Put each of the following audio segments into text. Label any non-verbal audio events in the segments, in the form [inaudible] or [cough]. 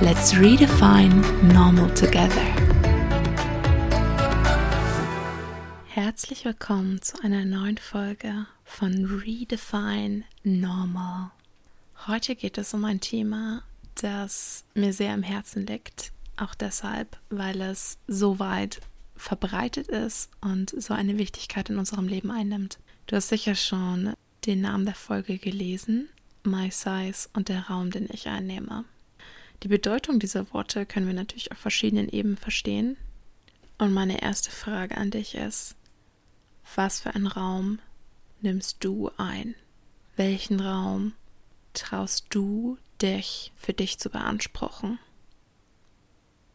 Let's redefine normal together. Herzlich willkommen zu einer neuen Folge von Redefine Normal. Heute geht es um ein Thema, das mir sehr am Herzen liegt. Auch deshalb, weil es so weit verbreitet ist und so eine Wichtigkeit in unserem Leben einnimmt. Du hast sicher schon den Namen der Folge gelesen, My Size und der Raum, den ich einnehme. Die Bedeutung dieser Worte können wir natürlich auf verschiedenen Ebenen verstehen. Und meine erste Frage an dich ist, was für einen Raum nimmst du ein? Welchen Raum traust du dich für dich zu beanspruchen?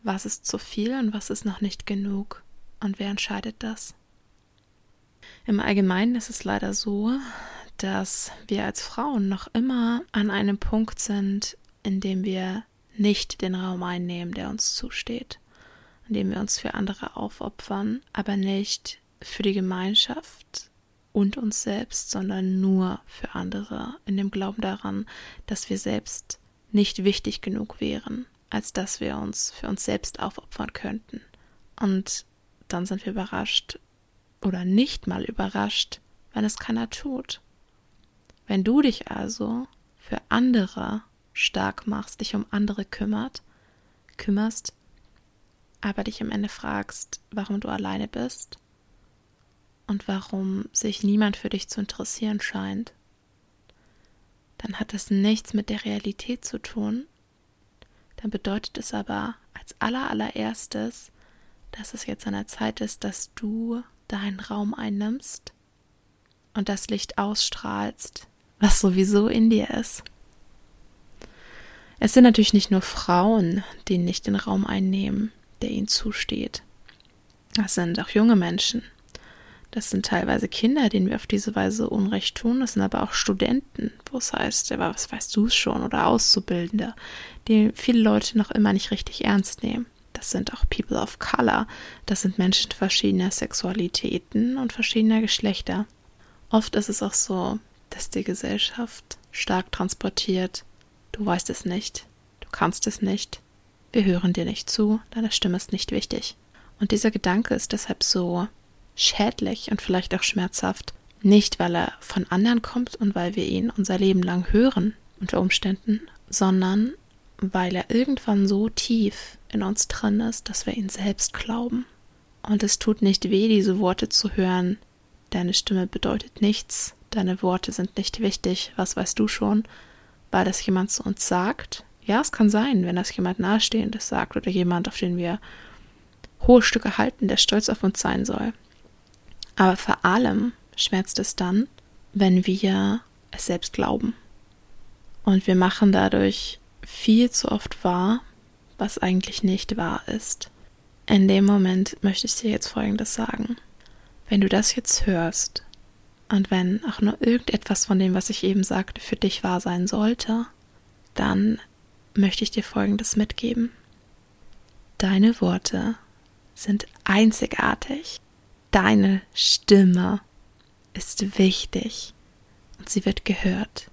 Was ist zu viel und was ist noch nicht genug? Und wer entscheidet das? Im Allgemeinen ist es leider so, dass wir als Frauen noch immer an einem Punkt sind, in dem wir nicht den Raum einnehmen, der uns zusteht, indem wir uns für andere aufopfern, aber nicht für die Gemeinschaft und uns selbst, sondern nur für andere, in dem Glauben daran, dass wir selbst nicht wichtig genug wären, als dass wir uns für uns selbst aufopfern könnten. Und dann sind wir überrascht oder nicht mal überrascht, wenn es keiner tut. Wenn du dich also für andere stark machst, dich um andere kümmert, kümmerst, aber dich am Ende fragst, warum du alleine bist und warum sich niemand für dich zu interessieren scheint, dann hat das nichts mit der Realität zu tun. Dann bedeutet es aber als allerallererstes, dass es jetzt an der Zeit ist, dass du deinen Raum einnimmst und das Licht ausstrahlst, was sowieso in dir ist. Es sind natürlich nicht nur Frauen, die nicht den Raum einnehmen, der ihnen zusteht. Das sind auch junge Menschen. Das sind teilweise Kinder, denen wir auf diese Weise Unrecht tun. Das sind aber auch Studenten, wo es heißt, ja, was weißt du es schon, oder Auszubildende, die viele Leute noch immer nicht richtig ernst nehmen. Das sind auch People of Color. Das sind Menschen verschiedener Sexualitäten und verschiedener Geschlechter. Oft ist es auch so, dass die Gesellschaft stark transportiert, Du weißt es nicht. Du kannst es nicht. Wir hören dir nicht zu. Deine Stimme ist nicht wichtig. Und dieser Gedanke ist deshalb so schädlich und vielleicht auch schmerzhaft. Nicht, weil er von anderen kommt und weil wir ihn unser Leben lang hören, unter Umständen, sondern weil er irgendwann so tief in uns drin ist, dass wir ihn selbst glauben. Und es tut nicht weh, diese Worte zu hören. Deine Stimme bedeutet nichts, deine Worte sind nicht wichtig, was weißt du schon, weil das jemand zu uns sagt. Ja, es kann sein, wenn das jemand Nahestehendes sagt oder jemand, auf den wir hohe Stücke halten, der stolz auf uns sein soll. Aber vor allem schmerzt es dann, wenn wir es selbst glauben. Und wir machen dadurch viel zu oft wahr, was eigentlich nicht wahr ist. In dem Moment möchte ich dir jetzt Folgendes sagen. Wenn du das jetzt hörst und wenn auch nur irgendetwas von dem, was ich eben sagte, für dich wahr sein sollte, dann möchte ich dir Folgendes mitgeben. Deine Worte sind einzigartig. Deine Stimme ist wichtig und sie wird gehört.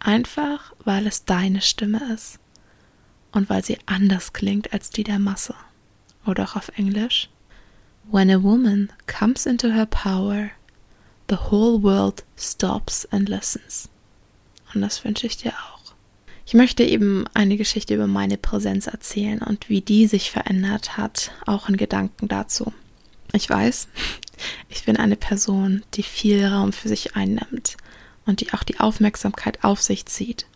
Einfach weil es deine Stimme ist und weil sie anders klingt als die der Masse. Oder auch auf Englisch. When a woman comes into her power, The whole world stops and listens. Und das wünsche ich dir auch. Ich möchte eben eine Geschichte über meine Präsenz erzählen und wie die sich verändert hat, auch in Gedanken dazu. Ich weiß, [laughs] ich bin eine Person, die viel Raum für sich einnimmt und die auch die Aufmerksamkeit auf sich zieht.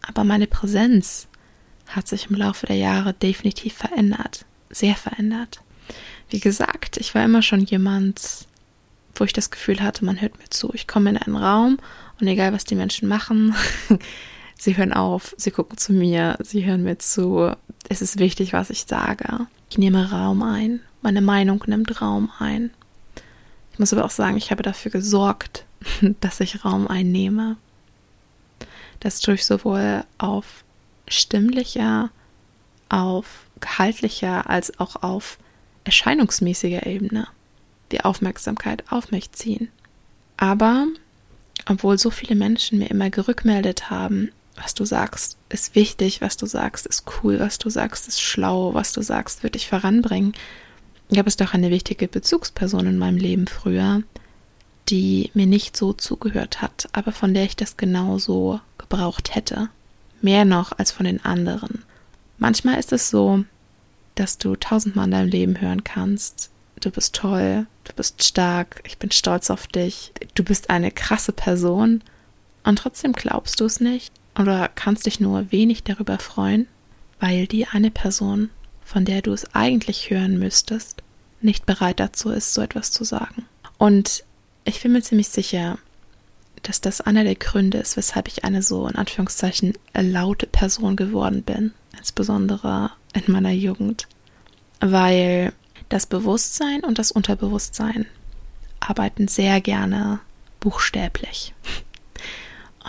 Aber meine Präsenz hat sich im Laufe der Jahre definitiv verändert, sehr verändert. Wie gesagt, ich war immer schon jemand, wo ich das Gefühl hatte, man hört mir zu. Ich komme in einen Raum und egal was die Menschen machen, [laughs] Sie hören auf, sie gucken zu mir, sie hören mir zu. Es ist wichtig, was ich sage. Ich nehme Raum ein. Meine Meinung nimmt Raum ein. Ich muss aber auch sagen, ich habe dafür gesorgt, [laughs] dass ich Raum einnehme. Das tue ich sowohl auf stimmlicher, auf gehaltlicher als auch auf erscheinungsmäßiger Ebene die Aufmerksamkeit auf mich ziehen. Aber obwohl so viele Menschen mir immer gerückmeldet haben, was du sagst, ist wichtig, was du sagst, ist cool, was du sagst, ist schlau, was du sagst, wird dich voranbringen, gab es doch eine wichtige Bezugsperson in meinem Leben früher, die mir nicht so zugehört hat, aber von der ich das genauso gebraucht hätte. Mehr noch als von den anderen. Manchmal ist es so, dass du tausendmal in deinem Leben hören kannst, du bist toll, du bist stark, ich bin stolz auf dich, du bist eine krasse Person und trotzdem glaubst du es nicht oder kannst dich nur wenig darüber freuen, weil die eine Person, von der du es eigentlich hören müsstest, nicht bereit dazu ist, so etwas zu sagen. Und ich bin mir ziemlich sicher, dass das einer der Gründe ist, weshalb ich eine so in Anführungszeichen laute Person geworden bin, insbesondere in meiner Jugend, weil das Bewusstsein und das Unterbewusstsein arbeiten sehr gerne buchstäblich.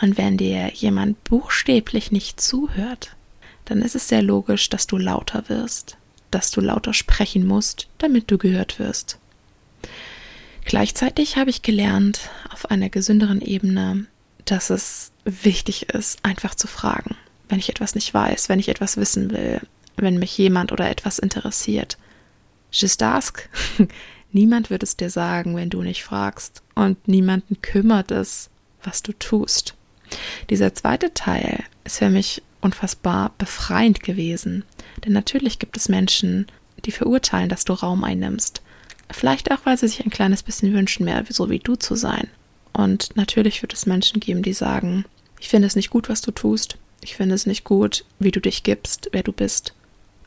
Und wenn dir jemand buchstäblich nicht zuhört, dann ist es sehr logisch, dass du lauter wirst, dass du lauter sprechen musst, damit du gehört wirst. Gleichzeitig habe ich gelernt, auf einer gesünderen Ebene, dass es wichtig ist, einfach zu fragen, wenn ich etwas nicht weiß, wenn ich etwas wissen will, wenn mich jemand oder etwas interessiert. Just ask. [laughs] Niemand wird es dir sagen, wenn du nicht fragst. Und niemanden kümmert es, was du tust. Dieser zweite Teil ist für mich unfassbar befreiend gewesen. Denn natürlich gibt es Menschen, die verurteilen, dass du Raum einnimmst. Vielleicht auch, weil sie sich ein kleines bisschen wünschen, mehr so wie du zu sein. Und natürlich wird es Menschen geben, die sagen, ich finde es nicht gut, was du tust. Ich finde es nicht gut, wie du dich gibst, wer du bist.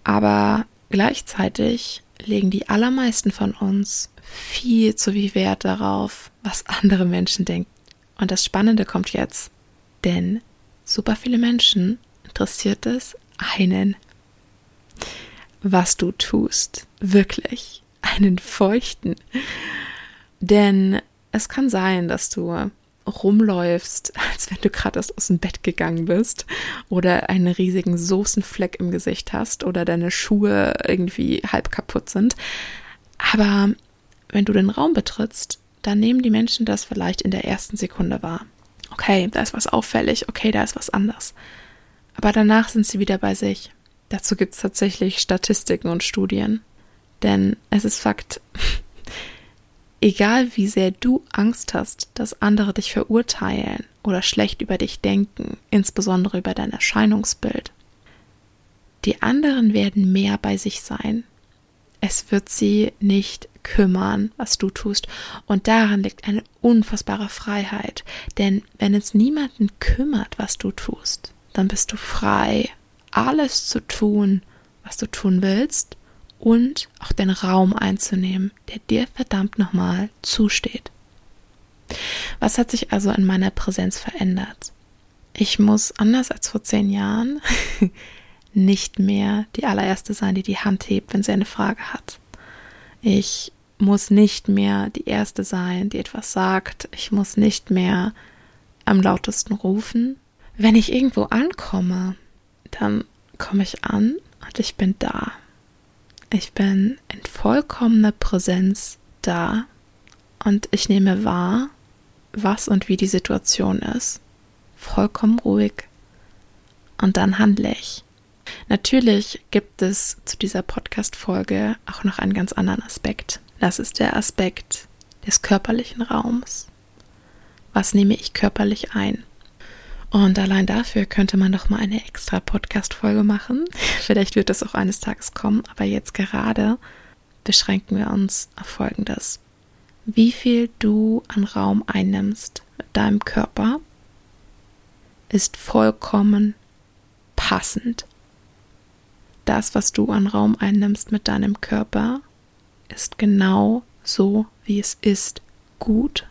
Aber gleichzeitig legen die allermeisten von uns viel zu viel Wert darauf, was andere Menschen denken. Und das Spannende kommt jetzt, denn super viele Menschen interessiert es einen, was du tust. Wirklich. Einen feuchten. Denn es kann sein, dass du rumläufst, [laughs] als wenn du gerade erst aus dem Bett gegangen bist oder einen riesigen Soßenfleck im Gesicht hast oder deine Schuhe irgendwie halb kaputt sind. Aber wenn du den Raum betrittst, dann nehmen die Menschen das vielleicht in der ersten Sekunde wahr. Okay, da ist was auffällig, okay, da ist was anders. Aber danach sind sie wieder bei sich. Dazu gibt es tatsächlich Statistiken und Studien. Denn es ist Fakt, [laughs] Egal wie sehr du Angst hast, dass andere dich verurteilen oder schlecht über dich denken, insbesondere über dein Erscheinungsbild, die anderen werden mehr bei sich sein. Es wird sie nicht kümmern, was du tust. Und darin liegt eine unfassbare Freiheit. Denn wenn es niemanden kümmert, was du tust, dann bist du frei, alles zu tun, was du tun willst und auch den Raum einzunehmen, der dir verdammt nochmal zusteht. Was hat sich also in meiner Präsenz verändert? Ich muss anders als vor zehn Jahren [laughs] nicht mehr die allererste sein, die die Hand hebt, wenn sie eine Frage hat. Ich muss nicht mehr die Erste sein, die etwas sagt. Ich muss nicht mehr am lautesten rufen. Wenn ich irgendwo ankomme, dann komme ich an und ich bin da. Ich bin in vollkommener Präsenz da und ich nehme wahr, was und wie die Situation ist. Vollkommen ruhig. Und dann handle ich. Natürlich gibt es zu dieser Podcast-Folge auch noch einen ganz anderen Aspekt. Das ist der Aspekt des körperlichen Raums. Was nehme ich körperlich ein? Und allein dafür könnte man doch mal eine extra Podcast-Folge machen. Vielleicht wird das auch eines Tages kommen, aber jetzt gerade beschränken wir uns auf Folgendes. Wie viel du an Raum einnimmst mit deinem Körper, ist vollkommen passend. Das, was du an Raum einnimmst mit deinem Körper, ist genau so, wie es ist, gut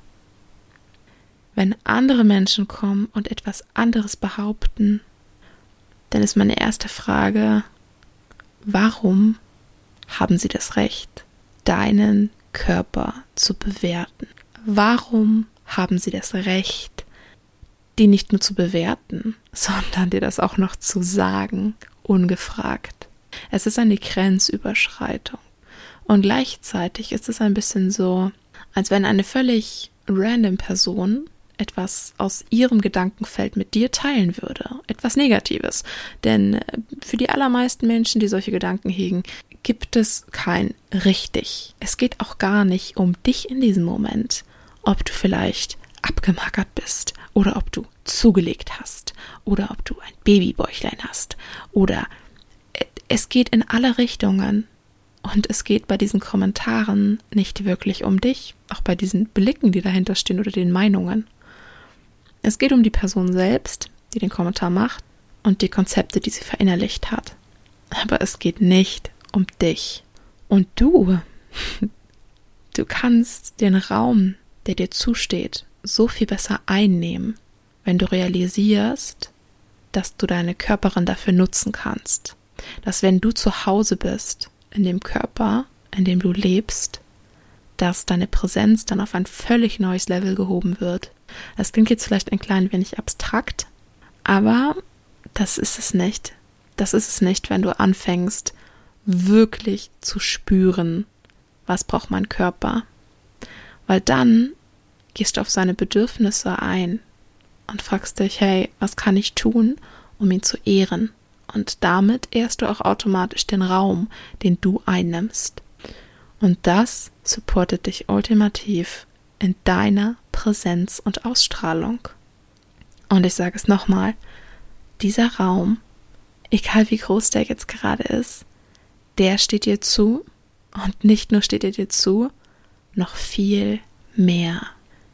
wenn andere Menschen kommen und etwas anderes behaupten, dann ist meine erste Frage, warum haben sie das Recht, deinen Körper zu bewerten? Warum haben sie das Recht, die nicht nur zu bewerten, [laughs] sondern dir das auch noch zu sagen, ungefragt? Es ist eine Grenzüberschreitung. Und gleichzeitig ist es ein bisschen so, als wenn eine völlig random Person etwas aus ihrem Gedankenfeld mit dir teilen würde. Etwas Negatives. Denn äh, für die allermeisten Menschen, die solche Gedanken hegen, gibt es kein richtig. Es geht auch gar nicht um dich in diesem Moment. Ob du vielleicht abgemackert bist oder ob du zugelegt hast oder ob du ein Babybäuchlein hast oder äh, es geht in alle Richtungen. Und es geht bei diesen Kommentaren nicht wirklich um dich, auch bei diesen Blicken, die dahinter stehen oder den Meinungen. Es geht um die Person selbst, die den Kommentar macht und die Konzepte, die sie verinnerlicht hat. Aber es geht nicht um dich. Und du, [laughs] du kannst den Raum, der dir zusteht, so viel besser einnehmen, wenn du realisierst, dass du deine Körperin dafür nutzen kannst. Dass wenn du zu Hause bist, in dem Körper, in dem du lebst, dass deine Präsenz dann auf ein völlig neues Level gehoben wird. Das klingt jetzt vielleicht ein klein wenig abstrakt, aber das ist es nicht. Das ist es nicht, wenn du anfängst, wirklich zu spüren, was braucht mein Körper. Weil dann gehst du auf seine Bedürfnisse ein und fragst dich, hey, was kann ich tun, um ihn zu ehren? Und damit ehrst du auch automatisch den Raum, den du einnimmst. Und das supportet dich ultimativ in deiner Präsenz und Ausstrahlung. Und ich sage es nochmal, dieser Raum, egal wie groß der jetzt gerade ist, der steht dir zu und nicht nur steht er dir zu, noch viel mehr.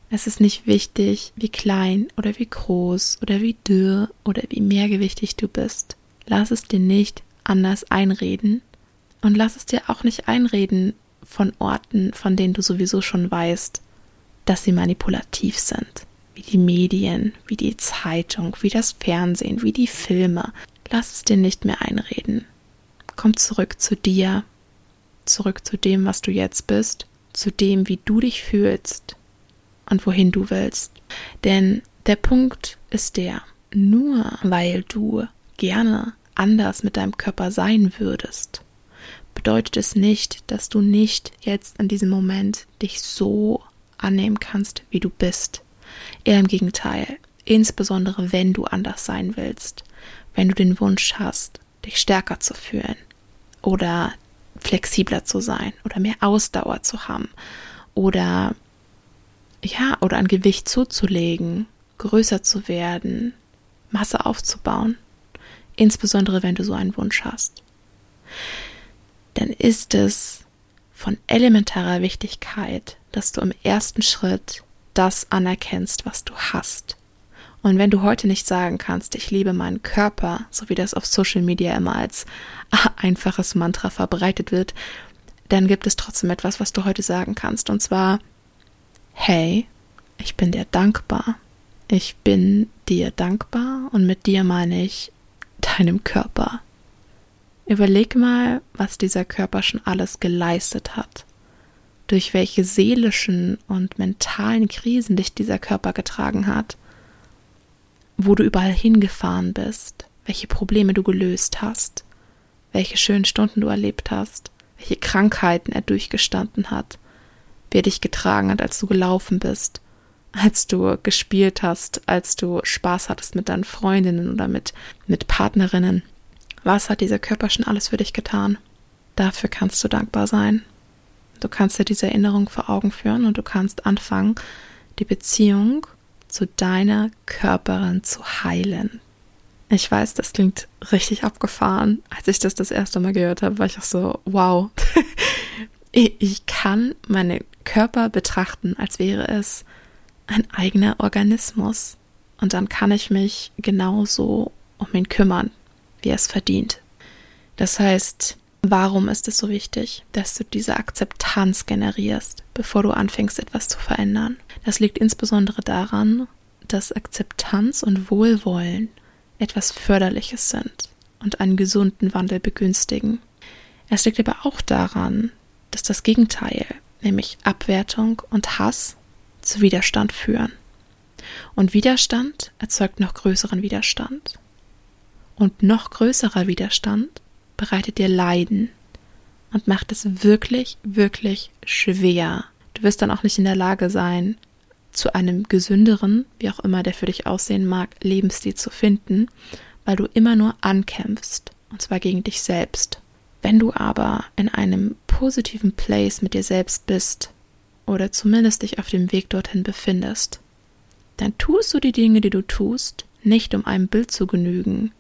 Es ist nicht wichtig, wie klein oder wie groß oder wie dürr oder wie mehrgewichtig du bist. Lass es dir nicht anders einreden und lass es dir auch nicht einreden, von Orten, von denen du sowieso schon weißt, dass sie manipulativ sind. Wie die Medien, wie die Zeitung, wie das Fernsehen, wie die Filme. Lass es dir nicht mehr einreden. Komm zurück zu dir, zurück zu dem, was du jetzt bist, zu dem, wie du dich fühlst und wohin du willst. Denn der Punkt ist der, nur weil du gerne anders mit deinem Körper sein würdest, bedeutet es nicht, dass du nicht jetzt in diesem Moment dich so annehmen kannst, wie du bist. Eher im Gegenteil, insbesondere wenn du anders sein willst, wenn du den Wunsch hast, dich stärker zu fühlen oder flexibler zu sein oder mehr Ausdauer zu haben oder ja, oder ein Gewicht zuzulegen, größer zu werden, Masse aufzubauen, insbesondere wenn du so einen Wunsch hast dann ist es von elementarer Wichtigkeit, dass du im ersten Schritt das anerkennst, was du hast. Und wenn du heute nicht sagen kannst, ich liebe meinen Körper, so wie das auf Social Media immer als [laughs] einfaches Mantra verbreitet wird, dann gibt es trotzdem etwas, was du heute sagen kannst. Und zwar, hey, ich bin dir dankbar. Ich bin dir dankbar und mit dir meine ich deinem Körper. Überleg mal, was dieser Körper schon alles geleistet hat, durch welche seelischen und mentalen Krisen dich dieser Körper getragen hat, wo du überall hingefahren bist, welche Probleme du gelöst hast, welche schönen Stunden du erlebt hast, welche Krankheiten er durchgestanden hat, wie er dich getragen hat, als du gelaufen bist, als du gespielt hast, als du Spaß hattest mit deinen Freundinnen oder mit, mit Partnerinnen. Was hat dieser Körper schon alles für dich getan? Dafür kannst du dankbar sein. Du kannst dir diese Erinnerung vor Augen führen und du kannst anfangen, die Beziehung zu deiner Körperin zu heilen. Ich weiß, das klingt richtig abgefahren. Als ich das das erste Mal gehört habe, war ich auch so, wow. [laughs] ich kann meinen Körper betrachten, als wäre es ein eigener Organismus. Und dann kann ich mich genauso um ihn kümmern wie er es verdient. Das heißt, Warum ist es so wichtig, dass du diese Akzeptanz generierst, bevor du anfängst, etwas zu verändern? Das liegt insbesondere daran, dass Akzeptanz und Wohlwollen etwas Förderliches sind und einen gesunden Wandel begünstigen. Es liegt aber auch daran, dass das Gegenteil, nämlich Abwertung und Hass, zu Widerstand führen. Und Widerstand erzeugt noch größeren Widerstand. Und noch größerer Widerstand bereitet dir Leiden und macht es wirklich, wirklich schwer. Du wirst dann auch nicht in der Lage sein, zu einem gesünderen, wie auch immer der für dich aussehen mag, Lebensstil zu finden, weil du immer nur ankämpfst, und zwar gegen dich selbst. Wenn du aber in einem positiven Place mit dir selbst bist oder zumindest dich auf dem Weg dorthin befindest, dann tust du die Dinge, die du tust, nicht um einem Bild zu genügen,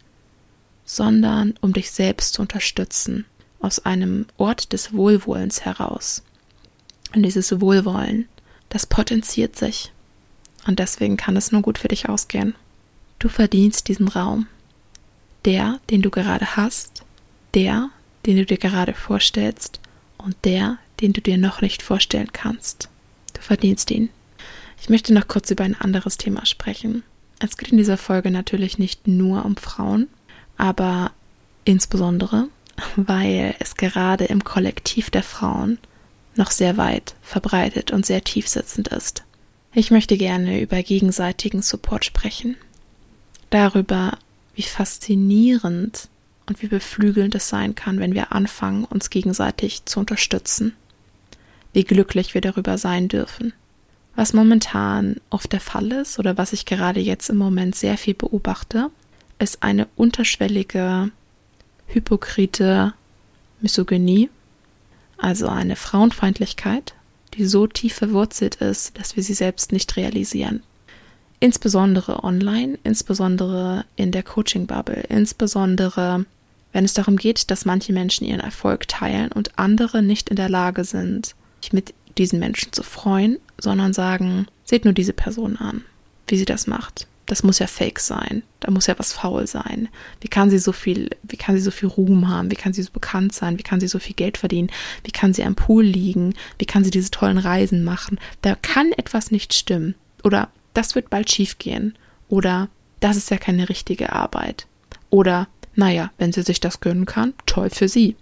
sondern um dich selbst zu unterstützen, aus einem Ort des Wohlwollens heraus. Und dieses Wohlwollen, das potenziert sich. Und deswegen kann es nur gut für dich ausgehen. Du verdienst diesen Raum. Der, den du gerade hast, der, den du dir gerade vorstellst und der, den du dir noch nicht vorstellen kannst. Du verdienst ihn. Ich möchte noch kurz über ein anderes Thema sprechen. Es geht in dieser Folge natürlich nicht nur um Frauen, aber insbesondere, weil es gerade im Kollektiv der Frauen noch sehr weit verbreitet und sehr tiefsitzend ist. Ich möchte gerne über gegenseitigen Support sprechen. Darüber, wie faszinierend und wie beflügelnd es sein kann, wenn wir anfangen, uns gegenseitig zu unterstützen. Wie glücklich wir darüber sein dürfen. Was momentan oft der Fall ist oder was ich gerade jetzt im Moment sehr viel beobachte, ist eine unterschwellige, hypokrite Misogynie, also eine Frauenfeindlichkeit, die so tief verwurzelt ist, dass wir sie selbst nicht realisieren insbesondere online, insbesondere in der Coaching-Bubble, insbesondere wenn es darum geht, dass manche Menschen ihren Erfolg teilen und andere nicht in der Lage sind, sich mit diesen Menschen zu freuen, sondern sagen, seht nur diese Person an, wie sie das macht. Das muss ja fake sein. Da muss ja was faul sein. Wie kann sie so viel, wie kann sie so viel Ruhm haben? Wie kann sie so bekannt sein? Wie kann sie so viel Geld verdienen? Wie kann sie am Pool liegen? Wie kann sie diese tollen Reisen machen? Da kann etwas nicht stimmen. Oder das wird bald schiefgehen. Oder das ist ja keine richtige Arbeit. Oder, naja, wenn sie sich das gönnen kann, toll für sie.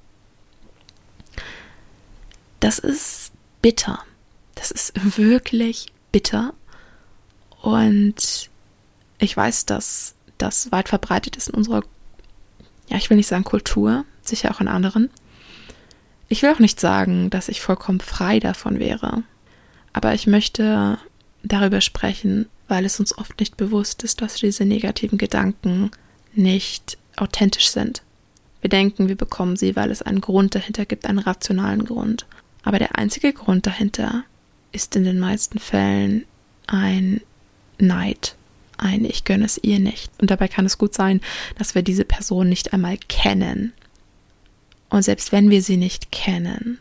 Das ist bitter. Das ist wirklich bitter. Und ich weiß, dass das weit verbreitet ist in unserer, ja, ich will nicht sagen Kultur, sicher auch in anderen. Ich will auch nicht sagen, dass ich vollkommen frei davon wäre. Aber ich möchte darüber sprechen, weil es uns oft nicht bewusst ist, dass diese negativen Gedanken nicht authentisch sind. Wir denken, wir bekommen sie, weil es einen Grund dahinter gibt, einen rationalen Grund. Aber der einzige Grund dahinter ist in den meisten Fällen ein Neid, ein Ich gönne es ihr nicht. Und dabei kann es gut sein, dass wir diese Person nicht einmal kennen. Und selbst wenn wir sie nicht kennen,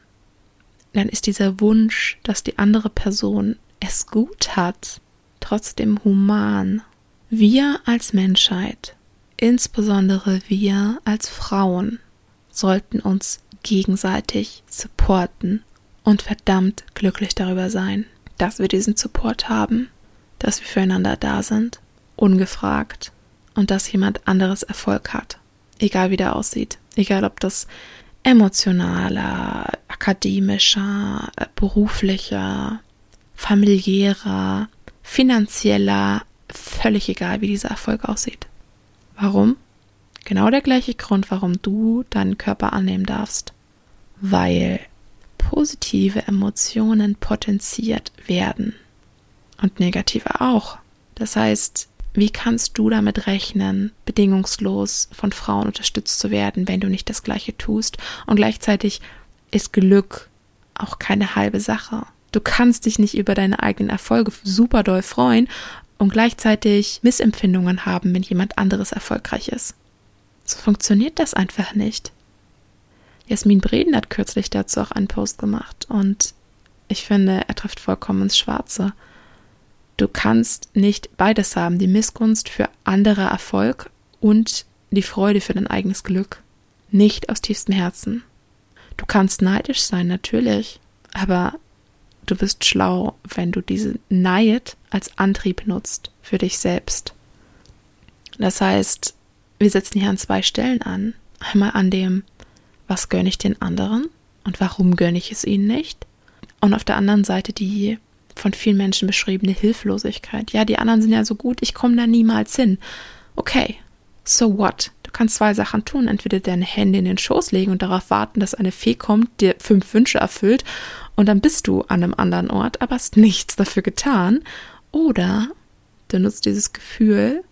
dann ist dieser Wunsch, dass die andere Person es gut hat, trotzdem human. Wir als Menschheit, insbesondere wir als Frauen, sollten uns gegenseitig supporten und verdammt glücklich darüber sein, dass wir diesen Support haben, dass wir füreinander da sind, ungefragt und dass jemand anderes Erfolg hat, egal wie der aussieht, egal ob das emotionaler, akademischer, beruflicher, familiärer, finanzieller, völlig egal, wie dieser Erfolg aussieht. Warum? Genau der gleiche Grund, warum du deinen Körper annehmen darfst. Weil positive Emotionen potenziert werden und negative auch. Das heißt, wie kannst du damit rechnen, bedingungslos von Frauen unterstützt zu werden, wenn du nicht das Gleiche tust? Und gleichzeitig ist Glück auch keine halbe Sache. Du kannst dich nicht über deine eigenen Erfolge super doll freuen und gleichzeitig Missempfindungen haben, wenn jemand anderes erfolgreich ist. So funktioniert das einfach nicht. Jasmin Breden hat kürzlich dazu auch einen Post gemacht und ich finde, er trifft vollkommen ins Schwarze. Du kannst nicht beides haben, die Missgunst für andere Erfolg und die Freude für dein eigenes Glück. Nicht aus tiefstem Herzen. Du kannst neidisch sein, natürlich, aber du bist schlau, wenn du diesen Neid als Antrieb nutzt für dich selbst. Das heißt, wir setzen hier an zwei Stellen an. Einmal an dem, was gönne ich den anderen und warum gönne ich es ihnen nicht? Und auf der anderen Seite die von vielen Menschen beschriebene Hilflosigkeit. Ja, die anderen sind ja so gut, ich komme da niemals hin. Okay, so what? Du kannst zwei Sachen tun. Entweder deine Hände in den Schoß legen und darauf warten, dass eine Fee kommt, dir fünf Wünsche erfüllt und dann bist du an einem anderen Ort, aber hast nichts dafür getan. Oder du nutzt dieses Gefühl,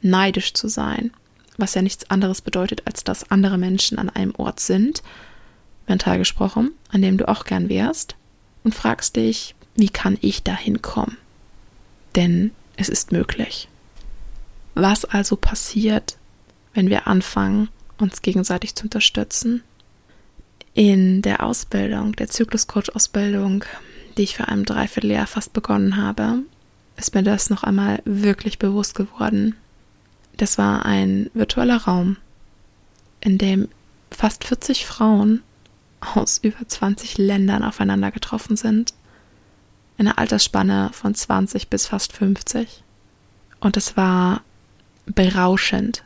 neidisch zu sein, was ja nichts anderes bedeutet, als dass andere Menschen an einem Ort sind, mental gesprochen, an dem du auch gern wärst, und fragst dich, wie kann ich da hinkommen? Denn es ist möglich. Was also passiert, wenn wir anfangen, uns gegenseitig zu unterstützen? In der Ausbildung, der Zykluscoach-Ausbildung, die ich vor einem Dreivierteljahr fast begonnen habe, ist mir das noch einmal wirklich bewusst geworden. Das war ein virtueller Raum, in dem fast 40 Frauen aus über 20 Ländern aufeinander getroffen sind in Altersspanne von 20 bis fast 50. Und es war berauschend.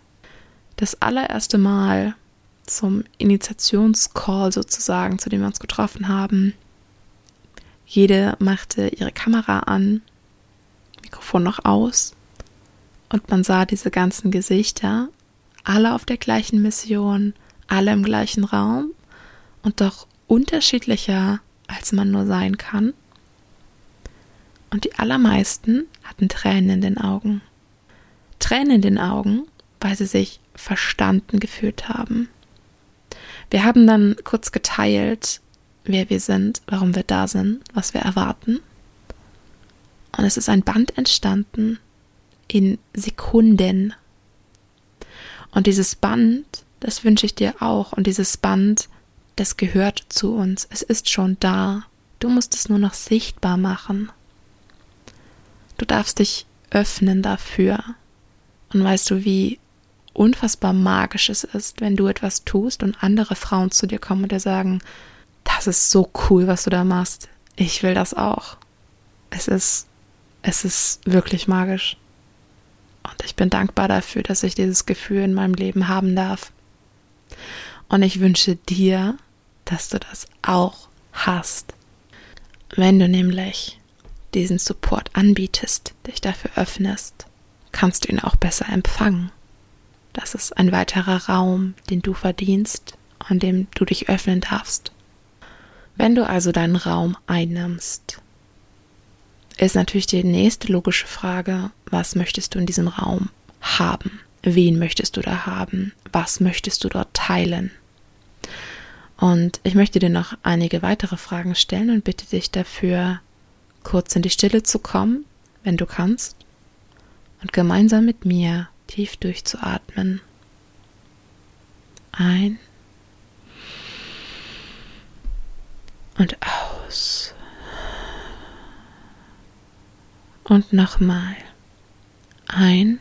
Das allererste Mal zum Initiationscall sozusagen, zu dem wir uns getroffen haben. Jede machte ihre Kamera an, Mikrofon noch aus und man sah diese ganzen Gesichter, alle auf der gleichen Mission, alle im gleichen Raum und doch unterschiedlicher, als man nur sein kann und die allermeisten hatten Tränen in den Augen. Tränen in den Augen, weil sie sich verstanden gefühlt haben. Wir haben dann kurz geteilt, wer wir sind, warum wir da sind, was wir erwarten. Und es ist ein Band entstanden in Sekunden. Und dieses Band, das wünsche ich dir auch. Und dieses Band, das gehört zu uns. Es ist schon da. Du musst es nur noch sichtbar machen. Du darfst dich öffnen dafür. Und weißt du, wie unfassbar magisch es ist, wenn du etwas tust und andere Frauen zu dir kommen und dir sagen, das ist so cool, was du da machst. Ich will das auch. Es ist, es ist wirklich magisch. Und ich bin dankbar dafür, dass ich dieses Gefühl in meinem Leben haben darf. Und ich wünsche dir, dass du das auch hast. Wenn du nämlich diesen Support anbietest, dich dafür öffnest, kannst du ihn auch besser empfangen. Das ist ein weiterer Raum, den du verdienst, an dem du dich öffnen darfst. Wenn du also deinen Raum einnimmst, ist natürlich die nächste logische Frage, was möchtest du in diesem Raum haben? Wen möchtest du da haben? Was möchtest du dort teilen? Und ich möchte dir noch einige weitere Fragen stellen und bitte dich dafür, kurz in die Stille zu kommen, wenn du kannst, und gemeinsam mit mir tief durchzuatmen. Ein und aus. Und nochmal. Ein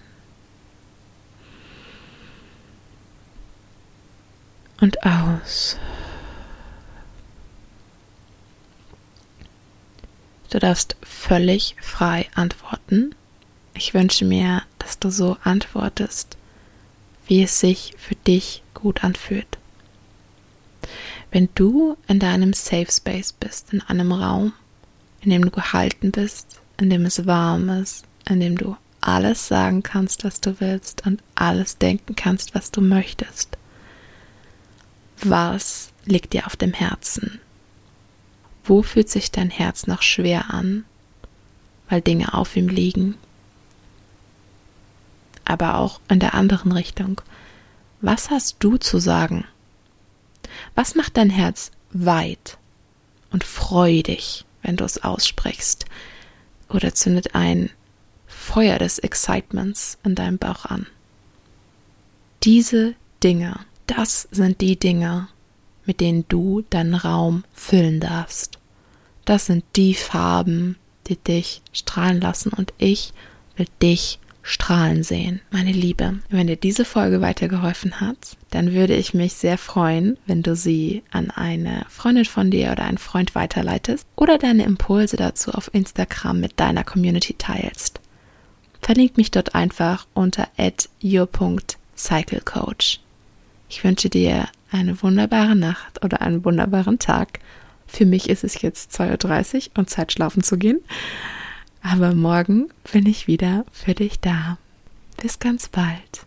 und aus. Du darfst völlig frei antworten. Ich wünsche mir, dass du so antwortest, wie es sich für dich gut anfühlt. Wenn du in deinem Safe Space bist, in einem Raum, in dem du gehalten bist, in dem es warm ist, in dem du alles sagen kannst, was du willst und alles denken kannst, was du möchtest. Was liegt dir auf dem Herzen? Wo fühlt sich dein Herz noch schwer an, weil Dinge auf ihm liegen? Aber auch in der anderen Richtung. Was hast du zu sagen? Was macht dein Herz weit und freudig, wenn du es aussprichst? Oder zündet ein Feuer des Excitements in deinem Bauch an? Diese Dinge, das sind die Dinge, mit denen du deinen Raum füllen darfst. Das sind die Farben, die dich strahlen lassen und ich will dich strahlen sehen. Meine Liebe, wenn dir diese Folge weitergeholfen hat, dann würde ich mich sehr freuen, wenn du sie an eine Freundin von dir oder einen Freund weiterleitest oder deine Impulse dazu auf Instagram mit deiner Community teilst. Verlink mich dort einfach unter your.cyclecoach. Ich wünsche dir eine wunderbare Nacht oder einen wunderbaren Tag. Für mich ist es jetzt 2.30 Uhr und Zeit schlafen zu gehen. Aber morgen bin ich wieder für dich da. Bis ganz bald.